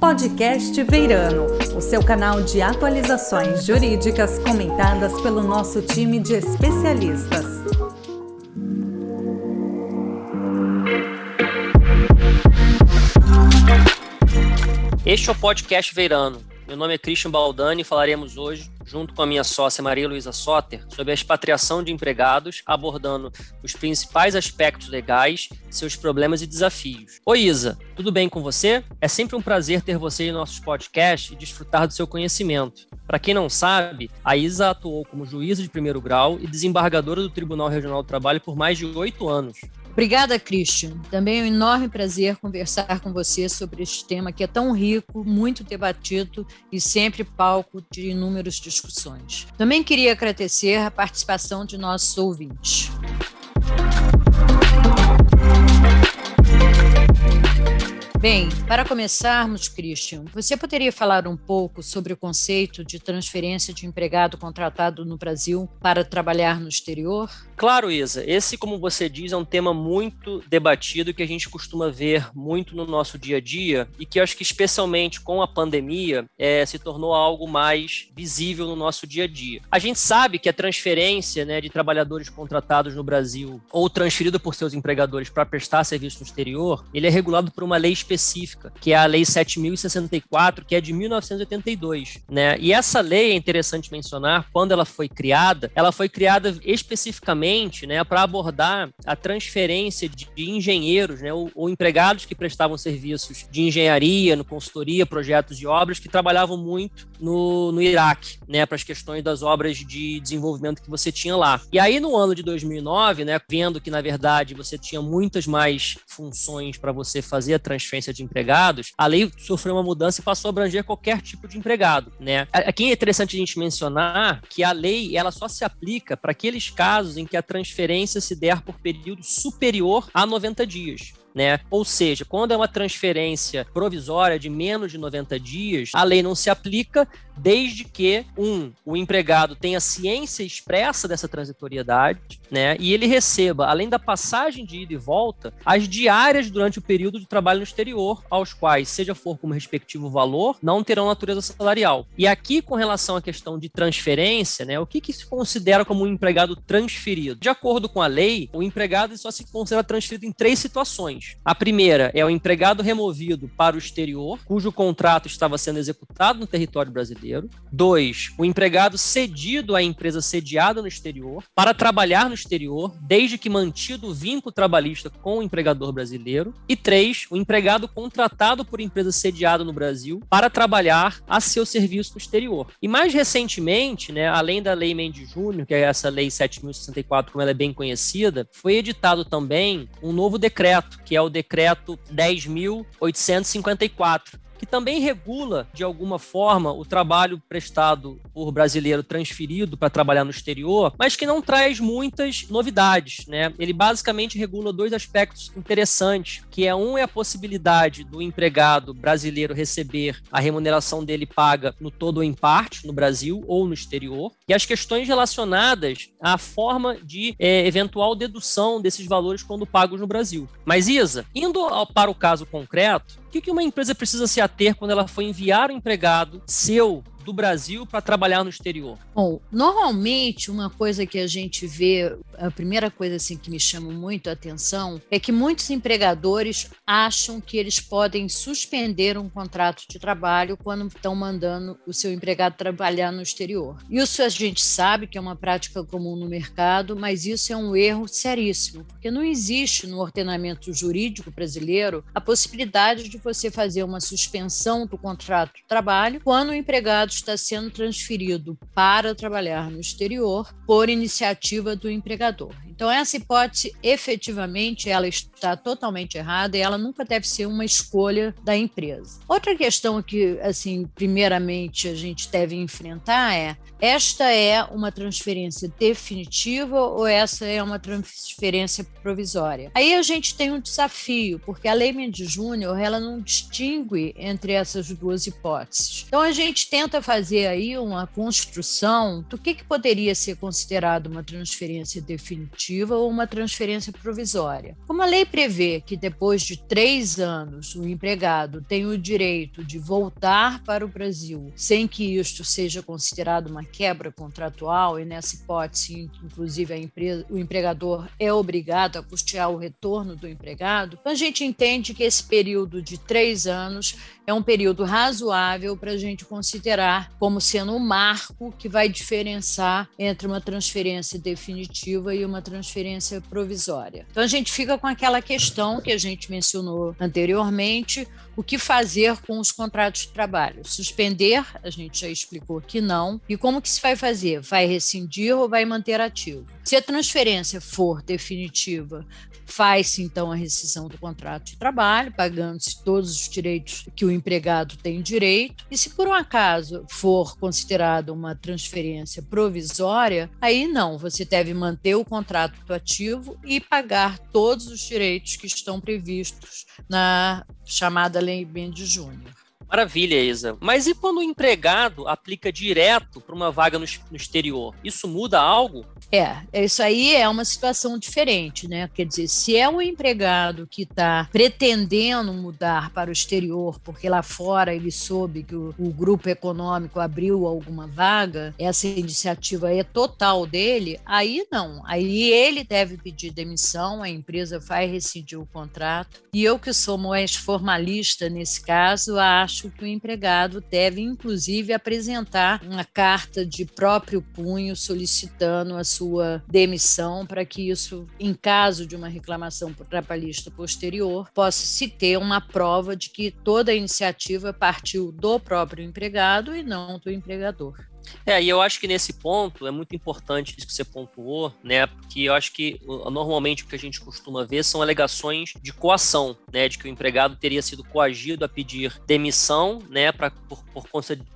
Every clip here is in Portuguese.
Podcast Veirano, o seu canal de atualizações jurídicas comentadas pelo nosso time de especialistas. Este é o Podcast Veirano. Meu nome é Christian Baldani e falaremos hoje junto com a minha sócia Maria Luísa Soter, sobre a expatriação de empregados, abordando os principais aspectos legais, seus problemas e desafios. Oi, Isa, tudo bem com você? É sempre um prazer ter você em nossos podcasts e desfrutar do seu conhecimento. Para quem não sabe, a Isa atuou como juíza de primeiro grau e desembargadora do Tribunal Regional do Trabalho por mais de oito anos. Obrigada, Christian. Também é um enorme prazer conversar com você sobre este tema que é tão rico, muito debatido e sempre palco de inúmeras discussões. Também queria agradecer a participação de nossos ouvintes. Bem, para começarmos, Christian, você poderia falar um pouco sobre o conceito de transferência de empregado contratado no Brasil para trabalhar no exterior? Claro, Isa. Esse, como você diz, é um tema muito debatido que a gente costuma ver muito no nosso dia a dia e que acho que, especialmente com a pandemia, é, se tornou algo mais visível no nosso dia a dia. A gente sabe que a transferência né, de trabalhadores contratados no Brasil ou transferido por seus empregadores para prestar serviço no exterior, ele é regulado por uma lei específica, que é a Lei 7064, que é de 1982, né? E essa lei é interessante mencionar, quando ela foi criada, ela foi criada especificamente, né, para abordar a transferência de, de engenheiros, né, ou, ou, empregados que prestavam serviços de engenharia, no consultoria, projetos de obras que trabalhavam muito no, no Iraque, né, para as questões das obras de desenvolvimento que você tinha lá. E aí no ano de 2009, né, vendo que na verdade você tinha muitas mais funções para você fazer a transferência transferência de empregados, a lei sofreu uma mudança e passou a abranger qualquer tipo de empregado, né? Aqui é interessante a gente mencionar que a lei ela só se aplica para aqueles casos em que a transferência se der por período superior a 90 dias né? Ou seja, quando é uma transferência provisória de menos de 90 dias, a lei não se aplica desde que, um, o empregado tenha ciência expressa dessa transitoriedade, né? E ele receba, além da passagem de ida e volta, as diárias durante o período de trabalho no exterior, aos quais, seja for como respectivo valor, não terão natureza salarial. E aqui, com relação à questão de transferência, né? O que, que se considera como um empregado transferido? De acordo com a lei, o empregado só se considera transferido em três situações a primeira é o empregado removido para o exterior, cujo contrato estava sendo executado no território brasileiro. Dois, o empregado cedido à empresa sediada no exterior para trabalhar no exterior, desde que mantido o vínculo trabalhista com o empregador brasileiro. E três, o empregado contratado por empresa sediada no Brasil para trabalhar a seu serviço no exterior. E mais recentemente, né, além da Lei Mendes Júnior, que é essa Lei 7.064, como ela é bem conhecida, foi editado também um novo decreto, que é o decreto 10.854, que também regula, de alguma forma, o trabalho prestado por brasileiro transferido para trabalhar no exterior, mas que não traz muitas novidades. Né? Ele basicamente regula dois aspectos interessantes, que é um é a possibilidade do empregado brasileiro receber a remuneração dele paga no todo ou em parte, no Brasil ou no exterior, e as questões relacionadas à forma de é, eventual dedução desses valores quando pagos no Brasil. Mas, Isa, indo ao, para o caso concreto, o que, uma empresa precisa se ater quando ela for enviar um empregado seu do Brasil para trabalhar no exterior? Bom, normalmente uma coisa que a gente vê, a primeira coisa assim que me chama muito a atenção é que muitos empregadores acham que eles podem suspender um contrato de trabalho quando estão mandando o seu empregado trabalhar no exterior. Isso a gente sabe que é uma prática comum no mercado, mas isso é um erro seríssimo, porque não existe no ordenamento jurídico brasileiro a possibilidade de você fazer uma suspensão do contrato de trabalho quando o empregado está sendo transferido para trabalhar no exterior por iniciativa do empregador. Então, essa hipótese, efetivamente, ela está totalmente errada e ela nunca deve ser uma escolha da empresa. Outra questão que, assim, primeiramente a gente deve enfrentar é: esta é uma transferência definitiva ou essa é uma transferência provisória? Aí a gente tem um desafio, porque a Lei Mendes Júnior ela não distingue entre essas duas hipóteses. Então, a gente tenta fazer aí uma construção do que, que poderia ser considerado uma transferência definitiva ou uma transferência provisória. Como a lei prevê que depois de três anos o empregado tem o direito de voltar para o Brasil sem que isto seja considerado uma quebra contratual, e nessa hipótese, inclusive, empresa, o empregador é obrigado a custear o retorno do empregado, então a gente entende que esse período de três anos é um período razoável para a gente considerar como sendo um marco que vai diferenciar entre uma transferência definitiva e uma transferência provisória. Então a gente fica com aquela questão que a gente mencionou anteriormente, o que fazer com os contratos de trabalho? Suspender, a gente já explicou que não. E como que se vai fazer? Vai rescindir ou vai manter ativo? Se a transferência for definitiva, faz-se então a rescisão do contrato de trabalho, pagando-se todos os direitos que o empregado tem direito. E se por um acaso for considerada uma transferência provisória, aí não, você deve manter o contrato ativo e pagar todos os direitos que estão previstos na chamada Lei Mendes Júnior. Maravilha, Isa. Mas e quando o empregado aplica direto para uma vaga no, no, exterior? Isso muda algo? É, isso aí é uma situação diferente, né? Quer dizer, se é um empregado que está pretendendo mudar para o exterior, porque lá fora ele soube que o, o grupo econômico abriu alguma vaga, essa iniciativa é total dele, aí não. Aí ele deve pedir demissão, a empresa vai rescindir o contrato. E eu, que sou mais formalista nesse caso, acho que o empregado deve, inclusive, apresentar uma carta de próprio punho solicitando a sua demissão para que isso, em caso de uma reclamação trabalhista posterior, possa se ter uma prova de que toda a iniciativa partiu do próprio empregado e não do empregador. É, e eu acho que nesse ponto é muito importante isso que você pontuou, né? Porque eu acho que normalmente o que a gente costuma ver são alegações de coação, né? De que o empregado teria sido coagido a pedir demissão, né? Para, por, por,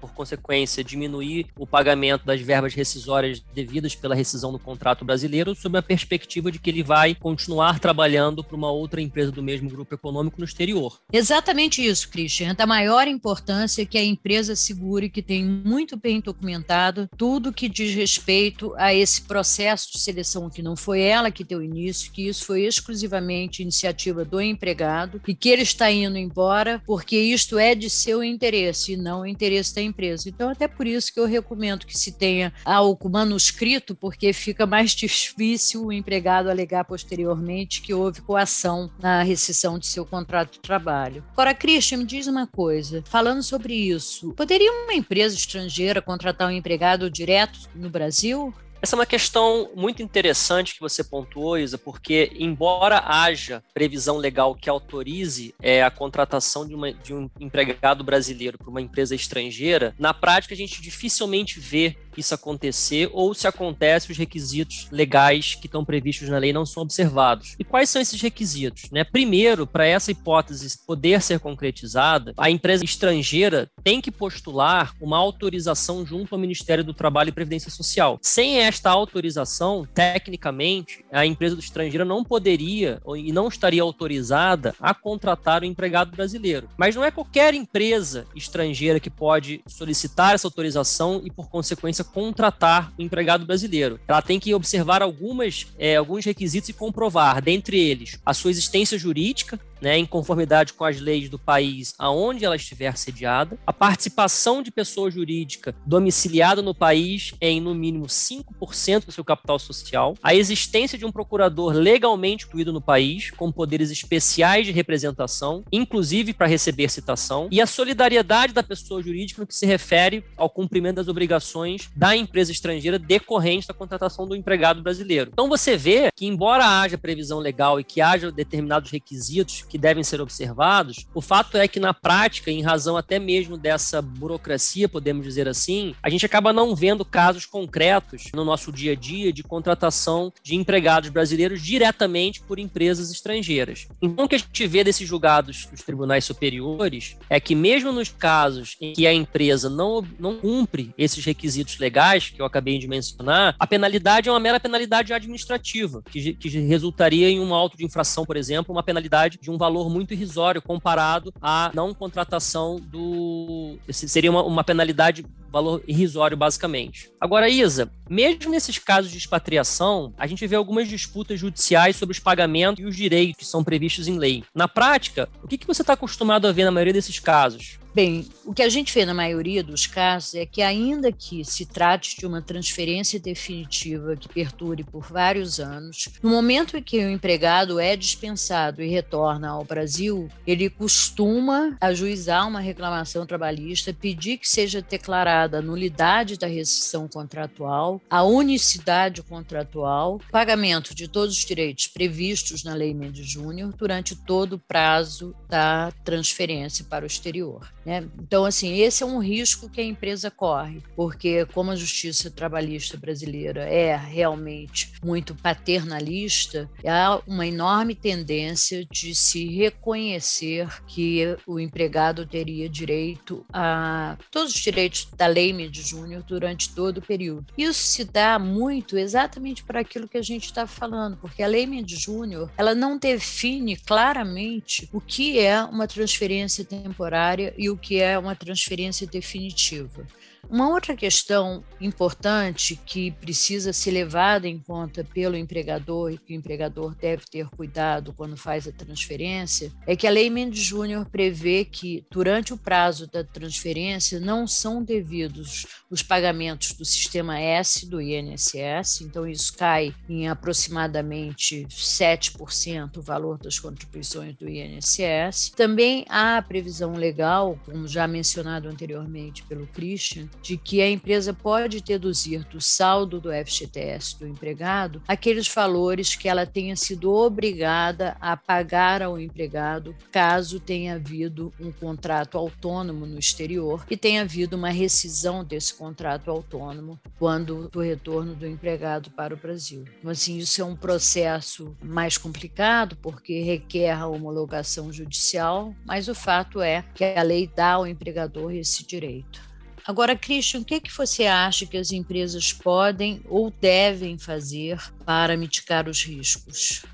por consequência, diminuir o pagamento das verbas rescisórias devidas pela rescisão do contrato brasileiro, sob a perspectiva de que ele vai continuar trabalhando para uma outra empresa do mesmo grupo econômico no exterior. Exatamente isso, Christian. Da maior importância que a empresa segure que tem muito bem documentado documentado tudo que diz respeito a esse processo de seleção que não foi ela que deu início, que isso foi exclusivamente iniciativa do empregado e que ele está indo embora porque isto é de seu interesse e não o interesse da empresa. Então, até por isso que eu recomendo que se tenha algo manuscrito, porque fica mais difícil o empregado alegar posteriormente que houve coação na rescisão de seu contrato de trabalho. Agora, Christian, me diz uma coisa, falando sobre isso, poderia uma empresa estrangeira contratar contratar um empregado direto no Brasil? Essa é uma questão muito interessante que você pontuou, Isa, porque, embora haja previsão legal que autorize é, a contratação de, uma, de um empregado brasileiro para uma empresa estrangeira, na prática a gente dificilmente vê isso acontecer ou se acontece os requisitos legais que estão previstos na lei não são observados. E quais são esses requisitos? Né? Primeiro, para essa hipótese poder ser concretizada, a empresa estrangeira tem que postular uma autorização junto ao Ministério do Trabalho e Previdência Social. Sem esta autorização, tecnicamente, a empresa do estrangeiro não poderia e não estaria autorizada a contratar o empregado brasileiro. Mas não é qualquer empresa estrangeira que pode solicitar essa autorização e, por consequência, contratar o empregado brasileiro. Ela tem que observar algumas, é, alguns requisitos e comprovar, dentre eles, a sua existência jurídica, né, em conformidade com as leis do país aonde ela estiver sediada, a participação de pessoa jurídica domiciliada no país em no mínimo 5% do seu capital social, a existência de um procurador legalmente incluído no país, com poderes especiais de representação, inclusive para receber citação, e a solidariedade da pessoa jurídica no que se refere ao cumprimento das obrigações da empresa estrangeira decorrente da contratação do empregado brasileiro. Então você vê que, embora haja previsão legal e que haja determinados requisitos que devem ser observados. O fato é que, na prática, em razão até mesmo dessa burocracia, podemos dizer assim, a gente acaba não vendo casos concretos no nosso dia a dia de contratação de empregados brasileiros diretamente por empresas estrangeiras. Então, o que a gente vê desses julgados dos tribunais superiores é que, mesmo nos casos em que a empresa não, não cumpre esses requisitos legais que eu acabei de mencionar, a penalidade é uma mera penalidade administrativa, que, que resultaria em um auto de infração, por exemplo, uma penalidade de um valor muito irrisório comparado à não contratação do. Seria uma, uma penalidade valor irrisório, basicamente. Agora, Isa, mesmo nesses casos de expatriação, a gente vê algumas disputas judiciais sobre os pagamentos e os direitos que são previstos em lei. Na prática, o que, você está acostumado a ver na maioria desses casos? Bem, o que a gente vê na maioria dos casos é que, ainda que se trate de uma transferência definitiva que perdure por vários anos, no momento em que o empregado é dispensado e retorna ao Brasil, ele costuma ajuizar uma reclamação trabalhista, pedir que seja declarada a nulidade da rescisão contratual, a unicidade contratual, pagamento de todos os direitos previstos na Lei Mendes Júnior durante todo o prazo da transferência para o exterior. Né? Então, assim, esse é um risco que a empresa corre, porque como a justiça trabalhista brasileira é realmente muito paternalista, há uma enorme tendência de se reconhecer que o empregado teria direito a todos os direitos da Lei Mendes Júnior durante todo o período. Isso se dá muito exatamente para aquilo que a gente está falando, porque a Lei Mendes Júnior ela não define claramente o que é uma transferência temporária e o que é uma transferência definitiva. Uma outra questão importante que precisa ser levada em conta pelo empregador e que o empregador deve ter cuidado quando faz a transferência é que a Lei Mendes Júnior prevê que, durante o prazo da transferência, não são devidos os pagamentos do sistema S do INSS, então isso cai em aproximadamente 7% o valor das contribuições do INSS. Também há a previsão legal, como já mencionado anteriormente pelo Christian, de que a empresa pode deduzir do saldo do FGTS do empregado aqueles valores que ela tenha sido obrigada a pagar ao empregado caso tenha havido um contrato autônomo no exterior e tenha havido uma rescisão desse contrato autônomo quando do retorno do empregado para o Brasil. Então, assim, isso é um processo mais complicado porque requer a homologação judicial, mas o fato é que a lei dá ao empregador esse direito. Agora, Christian, o que, é que você acha que as empresas podem ou devem fazer para mitigar os riscos?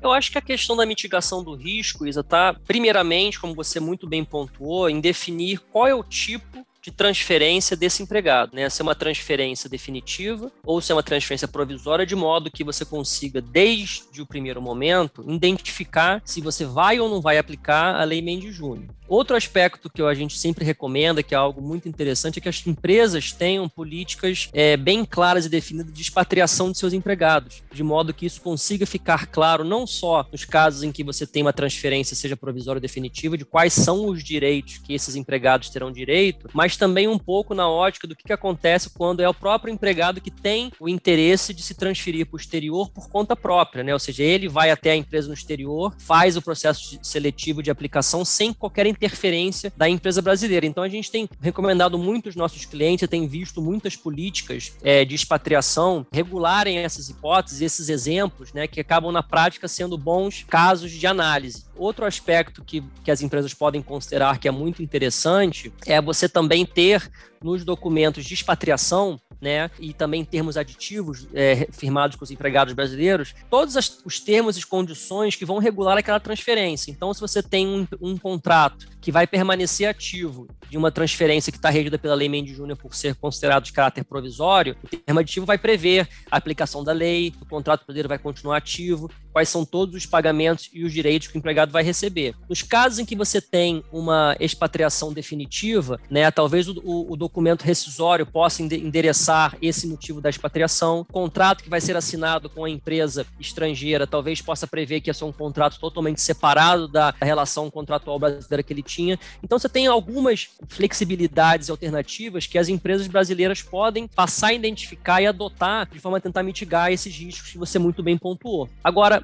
Eu acho que a questão da mitigação do risco, Isa, está, primeiramente, como você muito bem pontuou, em definir qual é o tipo de transferência desse empregado, né? Se é uma transferência definitiva ou se é uma transferência provisória, de modo que você consiga, desde o primeiro momento, identificar se você vai ou não vai aplicar a Lei Mendes Júnior. Outro aspecto que a gente sempre recomenda, que é algo muito interessante, é que as empresas tenham políticas é, bem claras e definidas de expatriação de seus empregados, de modo que isso consiga ficar claro não só nos casos em que você tem uma transferência, seja provisória ou definitiva, de quais são os direitos que esses empregados terão direito, mas também um pouco na ótica do que, que acontece quando é o próprio empregado que tem o interesse de se transferir para o exterior por conta própria, né? Ou seja, ele vai até a empresa no exterior, faz o processo seletivo de aplicação sem qualquer interferência da empresa brasileira. Então a gente tem recomendado muito os nossos clientes, tem visto muitas políticas é, de expatriação regularem essas hipóteses, esses exemplos, né, que acabam na prática sendo bons casos de análise. Outro aspecto que, que as empresas podem considerar que é muito interessante é você também ter nos documentos de expatriação né, e também termos aditivos é, firmados com os empregados brasileiros, todos as, os termos e condições que vão regular aquela transferência. Então, se você tem um, um contrato que vai permanecer ativo de uma transferência que está regida pela Lei Mendes Júnior por ser considerado de caráter provisório, o termo aditivo vai prever a aplicação da lei, o contrato brasileiro vai continuar ativo, quais são todos os pagamentos e os direitos que o empregado vai receber. Nos casos em que você tem uma expatriação definitiva, né, talvez o, o, documento rescisório possa endereçar esse motivo da expatriação, o contrato que vai ser assinado com a empresa estrangeira talvez possa prever que é um contrato totalmente separado da relação contratual brasileira que ele tinha. Então você tem algumas flexibilidades alternativas que as empresas brasileiras podem passar a identificar e adotar de forma a tentar mitigar esses riscos que você muito bem pontuou. Agora,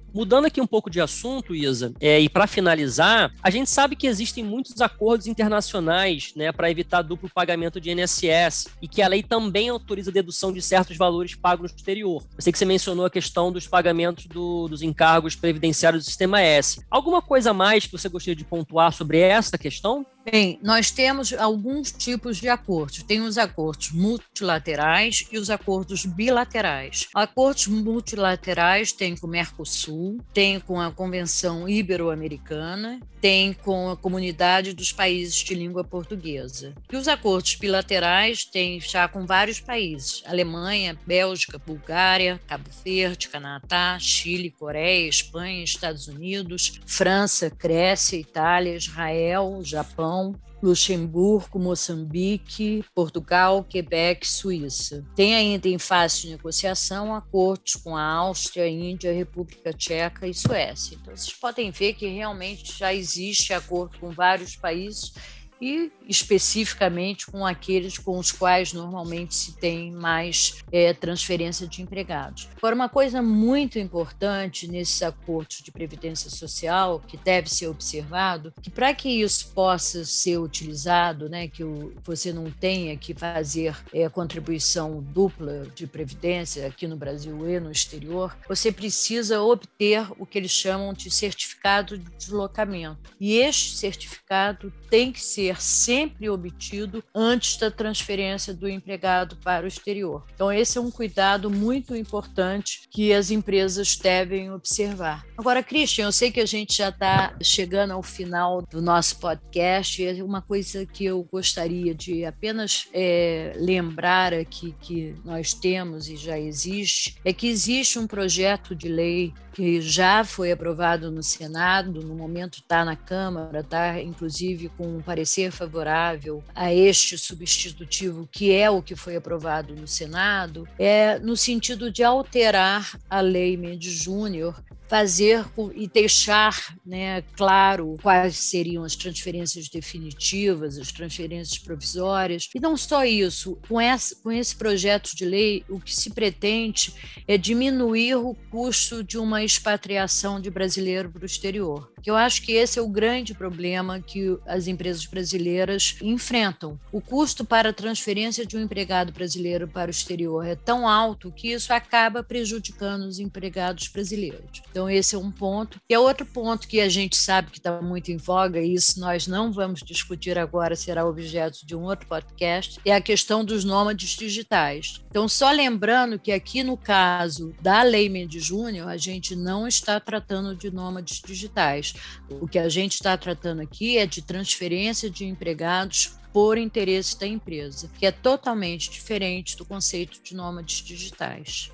Mudando aqui um pouco de assunto, Isa, é, e para finalizar, a gente sabe que existem muitos acordos internacionais né, para evitar duplo pagamento de INSS e que a lei também autoriza a dedução de certos valores pagos no exterior. Eu sei que você mencionou a questão dos pagamentos do, dos encargos previdenciários do Sistema S. Alguma coisa mais que você gostaria de pontuar sobre essa questão? Bem, nós temos alguns tipos de acordos. Tem os acordos multilaterais e os acordos bilaterais. Acordos multilaterais tem com o Mercosul, tem com a Convenção Ibero-Americana, tem com a Comunidade dos Países de Língua Portuguesa. E os acordos bilaterais tem já com vários países: Alemanha, Bélgica, Bulgária, Cabo Verde, Canadá, Chile, Coreia, Espanha, Estados Unidos, França, Grécia, Itália, Israel, Japão, Luxemburgo, Moçambique, Portugal, Quebec, Suíça. Tem ainda em fase de negociação acordos com a Áustria, Índia, República Tcheca e Suécia. Então, vocês podem ver que realmente já existe acordo com vários países e especificamente com aqueles com os quais normalmente se tem mais é, transferência de empregados. Agora, uma coisa muito importante nesses acordos de previdência social que deve ser observado, que para que isso possa ser utilizado, né, que o, você não tenha que fazer é, contribuição dupla de previdência aqui no Brasil e no exterior, você precisa obter o que eles chamam de certificado de deslocamento. E este certificado tem que ser ser sempre obtido antes da transferência do empregado para o exterior. Então, esse é um cuidado muito importante que as empresas devem observar. Agora, Christian, eu sei que a gente já está chegando ao final do nosso podcast e uma coisa que eu gostaria de apenas é, lembrar aqui que nós temos e já existe é que existe um projeto de lei que já foi aprovado no Senado, no momento está na Câmara, está inclusive com um parecer favorável a este substitutivo, que é o que foi aprovado no Senado, é no sentido de alterar a Lei Mendes Júnior fazer e deixar né, claro quais seriam as transferências definitivas, as transferências provisórias. E não só isso, com esse, com esse projeto de lei, o que se pretende é diminuir o custo de uma expatriação de brasileiro para o exterior. Eu acho que esse é o grande problema que as empresas brasileiras enfrentam. O custo para a transferência de um empregado brasileiro para o exterior é tão alto que isso acaba prejudicando os empregados brasileiros. Então, esse é um ponto. E é outro ponto que a gente sabe que está muito em voga, e isso nós não vamos discutir agora, será objeto de um outro podcast, é a questão dos nômades digitais. Então, só lembrando que aqui no caso da Lei Mendes Júnior, a gente não está tratando de nômades digitais. O que a gente está tratando aqui é de transferência de empregados por interesse da empresa, que é totalmente diferente do conceito de nômades digitais.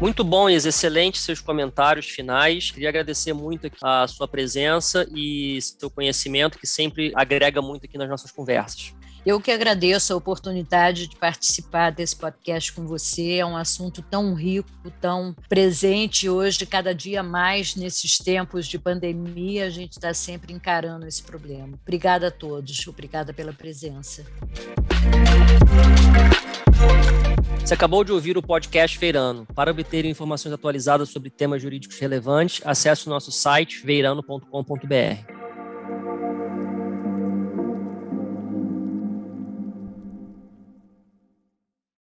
Muito bom, Isa, excelente seus comentários finais. Queria agradecer muito a sua presença e seu conhecimento, que sempre agrega muito aqui nas nossas conversas. Eu que agradeço a oportunidade de participar desse podcast com você. É um assunto tão rico, tão presente hoje, cada dia mais nesses tempos de pandemia. A gente está sempre encarando esse problema. Obrigada a todos. Obrigada pela presença. Você acabou de ouvir o podcast Feirano. Para obter informações atualizadas sobre temas jurídicos relevantes, acesse o nosso site veirano.com.br.